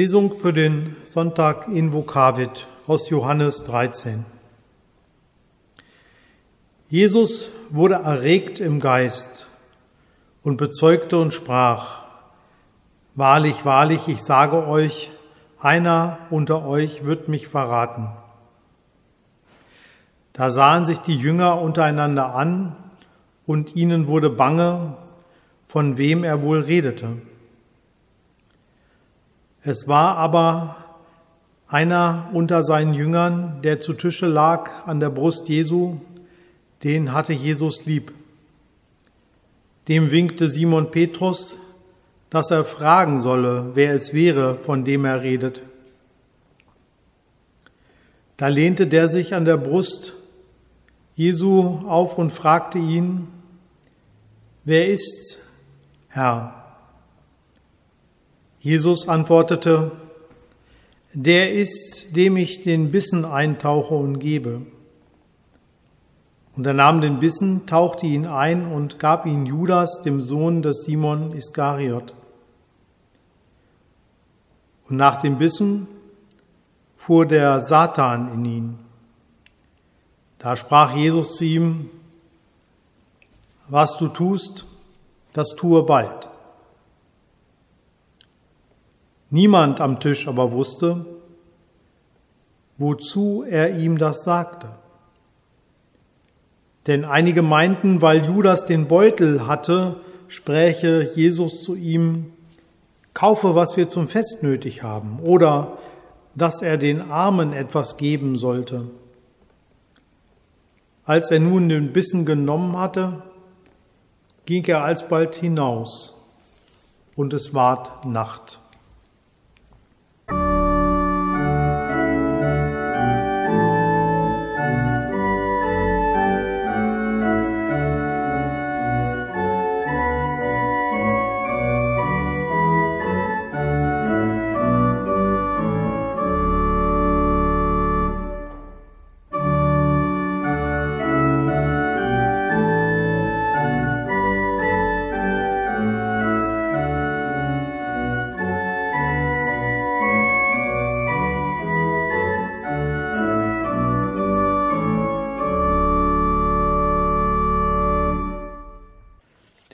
Lesung für den Sonntag in Vokavit aus Johannes 13. Jesus wurde erregt im Geist und bezeugte und sprach, Wahrlich, wahrlich, ich sage euch, einer unter euch wird mich verraten. Da sahen sich die Jünger untereinander an, und ihnen wurde bange, von wem er wohl redete. Es war aber einer unter seinen Jüngern, der zu Tische lag an der Brust Jesu, den hatte Jesus lieb. Dem winkte Simon Petrus, dass er fragen solle, wer es wäre, von dem er redet. Da lehnte der sich an der Brust Jesu auf und fragte ihn, wer ist's, Herr? Jesus antwortete, der ist, dem ich den Bissen eintauche und gebe. Und er nahm den Bissen, tauchte ihn ein und gab ihn Judas, dem Sohn des Simon Iskariot. Und nach dem Bissen fuhr der Satan in ihn. Da sprach Jesus zu ihm, was du tust, das tue bald. Niemand am Tisch aber wusste, wozu er ihm das sagte. Denn einige meinten, weil Judas den Beutel hatte, spräche Jesus zu ihm, kaufe, was wir zum Fest nötig haben, oder dass er den Armen etwas geben sollte. Als er nun den Bissen genommen hatte, ging er alsbald hinaus, und es ward Nacht.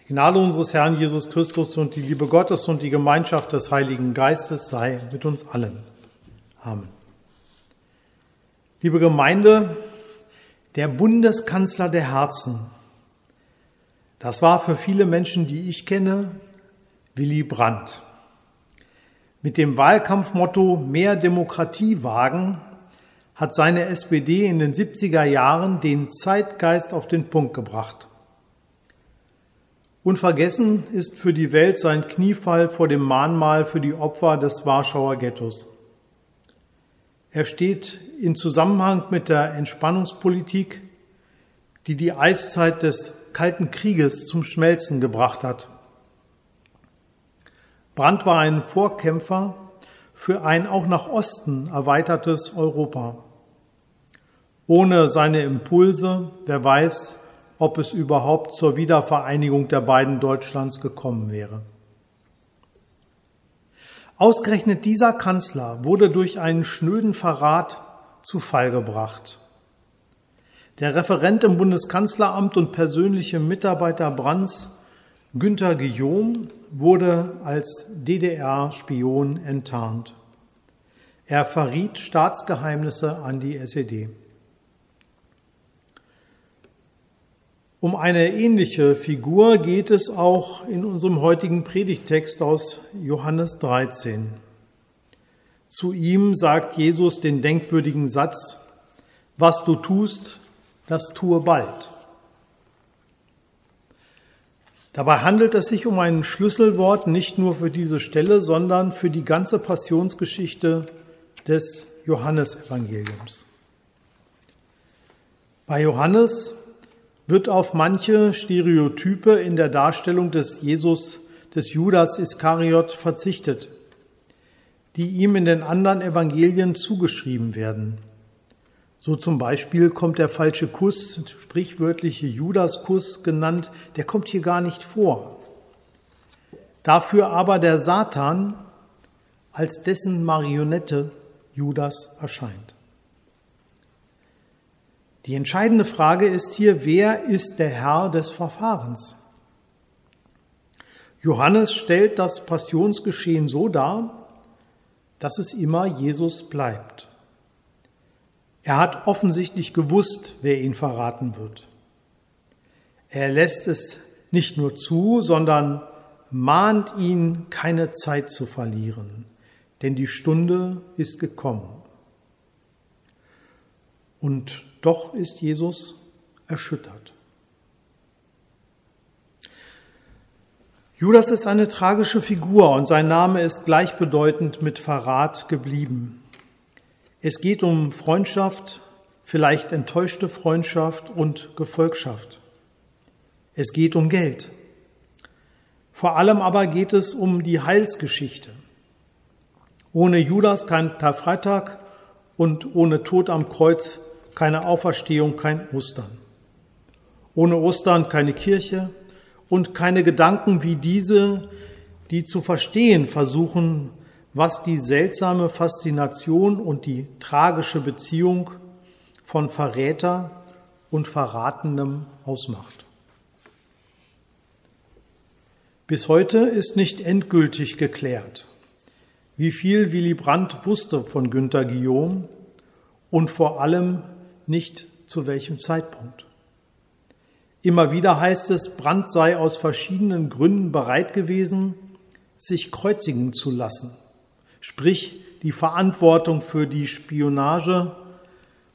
Gnade unseres Herrn Jesus Christus und die Liebe Gottes und die Gemeinschaft des Heiligen Geistes sei mit uns allen. Amen. Liebe Gemeinde, der Bundeskanzler der Herzen, das war für viele Menschen, die ich kenne, Willy Brandt. Mit dem Wahlkampfmotto Mehr Demokratie wagen hat seine SPD in den 70er Jahren den Zeitgeist auf den Punkt gebracht. Unvergessen ist für die Welt sein Kniefall vor dem Mahnmal für die Opfer des Warschauer Ghettos. Er steht in Zusammenhang mit der Entspannungspolitik, die die Eiszeit des Kalten Krieges zum Schmelzen gebracht hat. Brandt war ein Vorkämpfer für ein auch nach Osten erweitertes Europa. Ohne seine Impulse, wer weiß, ob es überhaupt zur Wiedervereinigung der beiden Deutschlands gekommen wäre. Ausgerechnet dieser Kanzler wurde durch einen schnöden Verrat zu Fall gebracht. Der Referent im Bundeskanzleramt und persönliche Mitarbeiter Brands, Günther Guillaume, wurde als DDR-Spion enttarnt. Er verriet Staatsgeheimnisse an die SED. Um eine ähnliche Figur geht es auch in unserem heutigen Predigtext aus Johannes 13. Zu ihm sagt Jesus den denkwürdigen Satz, was du tust, das tue bald. Dabei handelt es sich um ein Schlüsselwort nicht nur für diese Stelle, sondern für die ganze Passionsgeschichte des Johannesevangeliums. Bei Johannes wird auf manche Stereotype in der Darstellung des Jesus, des Judas Iskariot verzichtet, die ihm in den anderen Evangelien zugeschrieben werden. So zum Beispiel kommt der falsche Kuss, sprichwörtliche Judaskuss genannt, der kommt hier gar nicht vor. Dafür aber der Satan als dessen Marionette Judas erscheint. Die entscheidende Frage ist hier, wer ist der Herr des Verfahrens? Johannes stellt das Passionsgeschehen so dar, dass es immer Jesus bleibt. Er hat offensichtlich gewusst, wer ihn verraten wird. Er lässt es nicht nur zu, sondern mahnt ihn, keine Zeit zu verlieren, denn die Stunde ist gekommen. Und doch ist Jesus erschüttert. Judas ist eine tragische Figur und sein Name ist gleichbedeutend mit Verrat geblieben. Es geht um Freundschaft, vielleicht enttäuschte Freundschaft und Gefolgschaft. Es geht um Geld. Vor allem aber geht es um die Heilsgeschichte. Ohne Judas kein Karfreitag und ohne Tod am Kreuz keine Auferstehung, kein Ostern. Ohne Ostern keine Kirche und keine Gedanken wie diese, die zu verstehen versuchen, was die seltsame Faszination und die tragische Beziehung von Verräter und Verratenem ausmacht. Bis heute ist nicht endgültig geklärt, wie viel Willy Brandt wusste von Günter Guillaume und vor allem nicht zu welchem Zeitpunkt. Immer wieder heißt es, Brandt sei aus verschiedenen Gründen bereit gewesen, sich kreuzigen zu lassen sprich die Verantwortung für die Spionage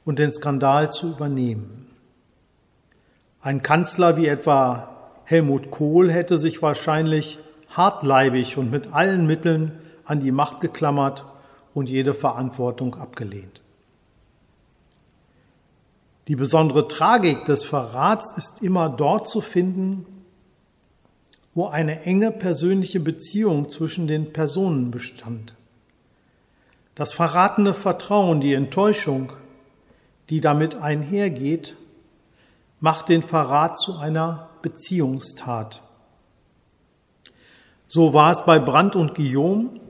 und den Skandal zu übernehmen. Ein Kanzler wie etwa Helmut Kohl hätte sich wahrscheinlich hartleibig und mit allen Mitteln an die Macht geklammert und jede Verantwortung abgelehnt. Die besondere Tragik des Verrats ist immer dort zu finden, wo eine enge persönliche Beziehung zwischen den Personen bestand. Das verratene Vertrauen, die Enttäuschung, die damit einhergeht, macht den Verrat zu einer Beziehungstat. So war es bei Brand und Guillaume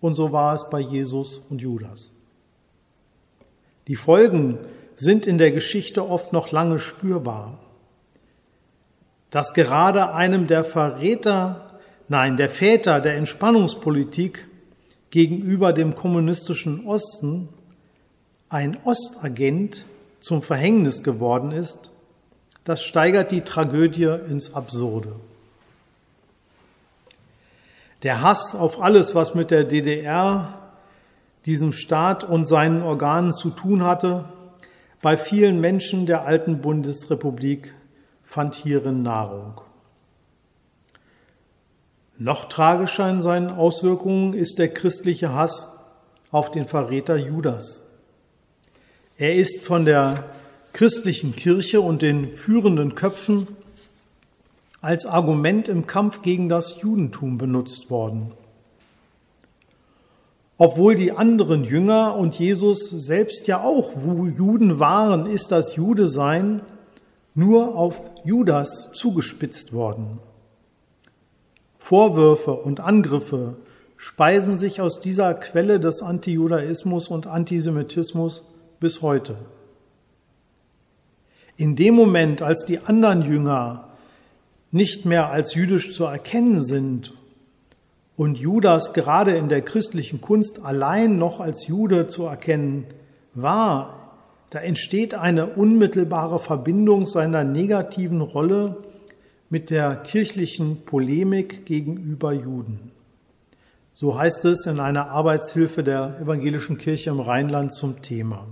und so war es bei Jesus und Judas. Die Folgen sind in der Geschichte oft noch lange spürbar. Dass gerade einem der Verräter, nein, der Väter der Entspannungspolitik gegenüber dem kommunistischen Osten ein Ostagent zum Verhängnis geworden ist, das steigert die Tragödie ins Absurde. Der Hass auf alles, was mit der DDR, diesem Staat und seinen Organen zu tun hatte, bei vielen Menschen der alten Bundesrepublik fand hierin Nahrung. Noch tragischer in seinen Auswirkungen ist der christliche Hass auf den Verräter Judas. Er ist von der christlichen Kirche und den führenden Köpfen als Argument im Kampf gegen das Judentum benutzt worden. Obwohl die anderen Jünger und Jesus selbst ja auch Juden waren, ist das Judesein nur auf Judas zugespitzt worden. Vorwürfe und Angriffe speisen sich aus dieser Quelle des Antijudaismus und Antisemitismus bis heute. In dem Moment, als die anderen Jünger nicht mehr als jüdisch zu erkennen sind und Judas gerade in der christlichen Kunst allein noch als Jude zu erkennen war, da entsteht eine unmittelbare Verbindung seiner negativen Rolle mit der kirchlichen Polemik gegenüber Juden. So heißt es in einer Arbeitshilfe der evangelischen Kirche im Rheinland zum Thema.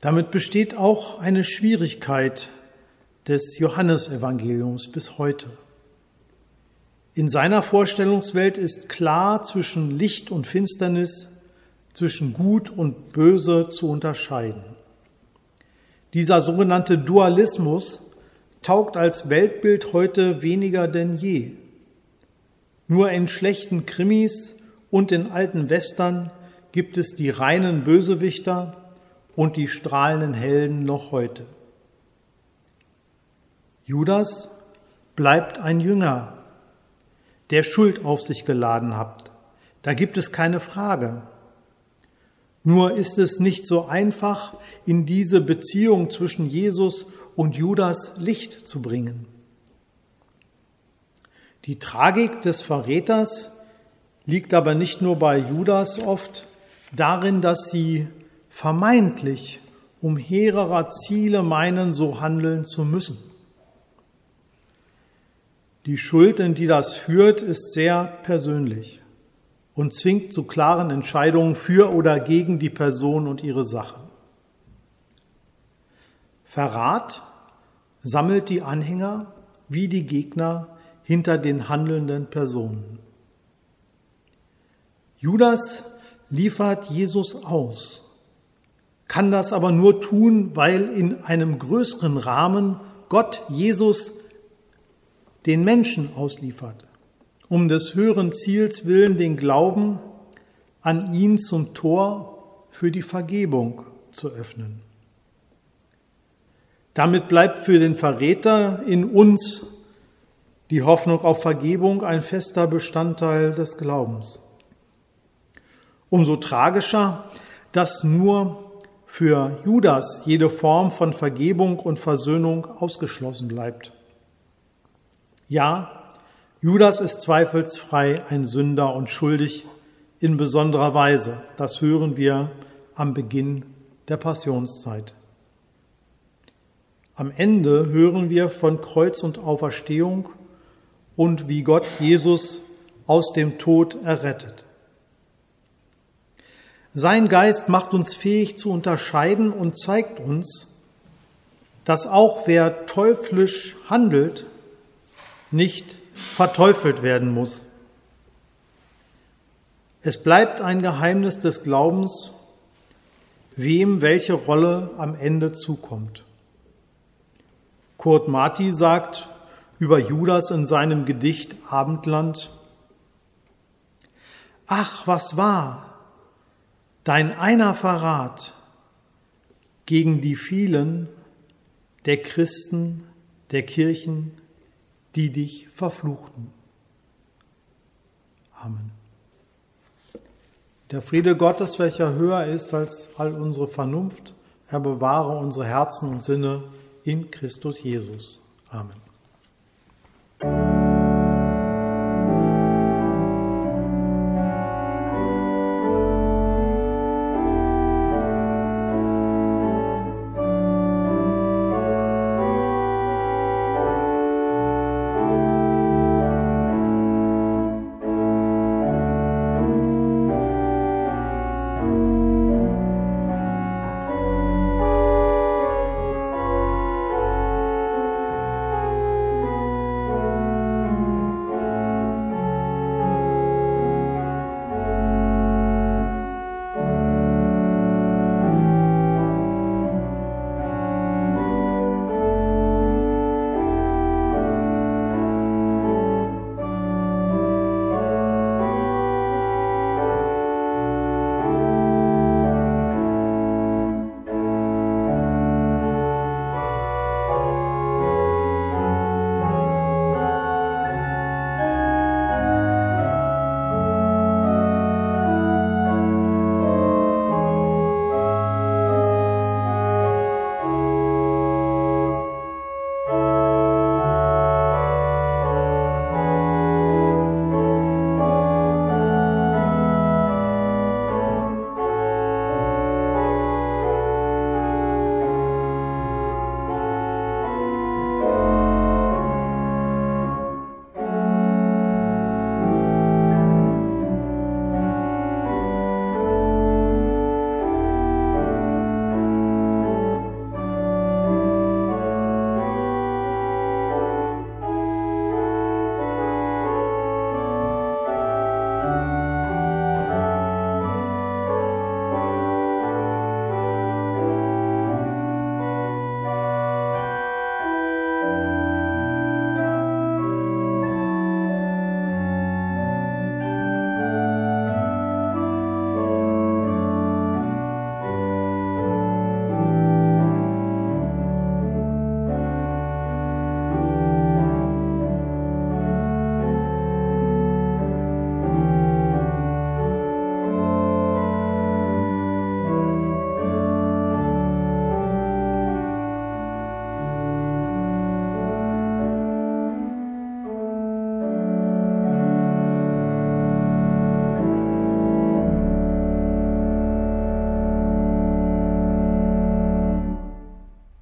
Damit besteht auch eine Schwierigkeit des Johannesevangeliums bis heute. In seiner Vorstellungswelt ist klar zwischen Licht und Finsternis, zwischen Gut und Böse zu unterscheiden. Dieser sogenannte Dualismus taugt als Weltbild heute weniger denn je. Nur in schlechten Krimis und in alten Western gibt es die reinen Bösewichter und die strahlenden Helden noch heute. Judas bleibt ein Jünger, der Schuld auf sich geladen habt. Da gibt es keine Frage. Nur ist es nicht so einfach, in diese Beziehung zwischen Jesus und Judas Licht zu bringen. Die Tragik des Verräters liegt aber nicht nur bei Judas oft darin, dass sie vermeintlich um hehrerer Ziele meinen, so handeln zu müssen. Die Schuld, in die das führt, ist sehr persönlich und zwingt zu klaren Entscheidungen für oder gegen die Person und ihre Sache. Verrat sammelt die Anhänger wie die Gegner hinter den handelnden Personen. Judas liefert Jesus aus, kann das aber nur tun, weil in einem größeren Rahmen Gott Jesus den Menschen ausliefert, um des höheren Ziels willen den Glauben an ihn zum Tor für die Vergebung zu öffnen. Damit bleibt für den Verräter in uns die Hoffnung auf Vergebung ein fester Bestandteil des Glaubens. Umso tragischer, dass nur für Judas jede Form von Vergebung und Versöhnung ausgeschlossen bleibt. Ja, Judas ist zweifelsfrei ein Sünder und schuldig in besonderer Weise. Das hören wir am Beginn der Passionszeit. Am Ende hören wir von Kreuz und Auferstehung und wie Gott Jesus aus dem Tod errettet. Sein Geist macht uns fähig zu unterscheiden und zeigt uns, dass auch wer teuflisch handelt, nicht verteufelt werden muss. Es bleibt ein Geheimnis des Glaubens, wem welche Rolle am Ende zukommt. Kurt Marti sagt, über Judas in seinem Gedicht Abendland. Ach, was war dein einer Verrat gegen die vielen der Christen, der Kirchen, die dich verfluchten. Amen. Der Friede Gottes, welcher höher ist als all unsere Vernunft, er bewahre unsere Herzen und Sinne in Christus Jesus. Amen.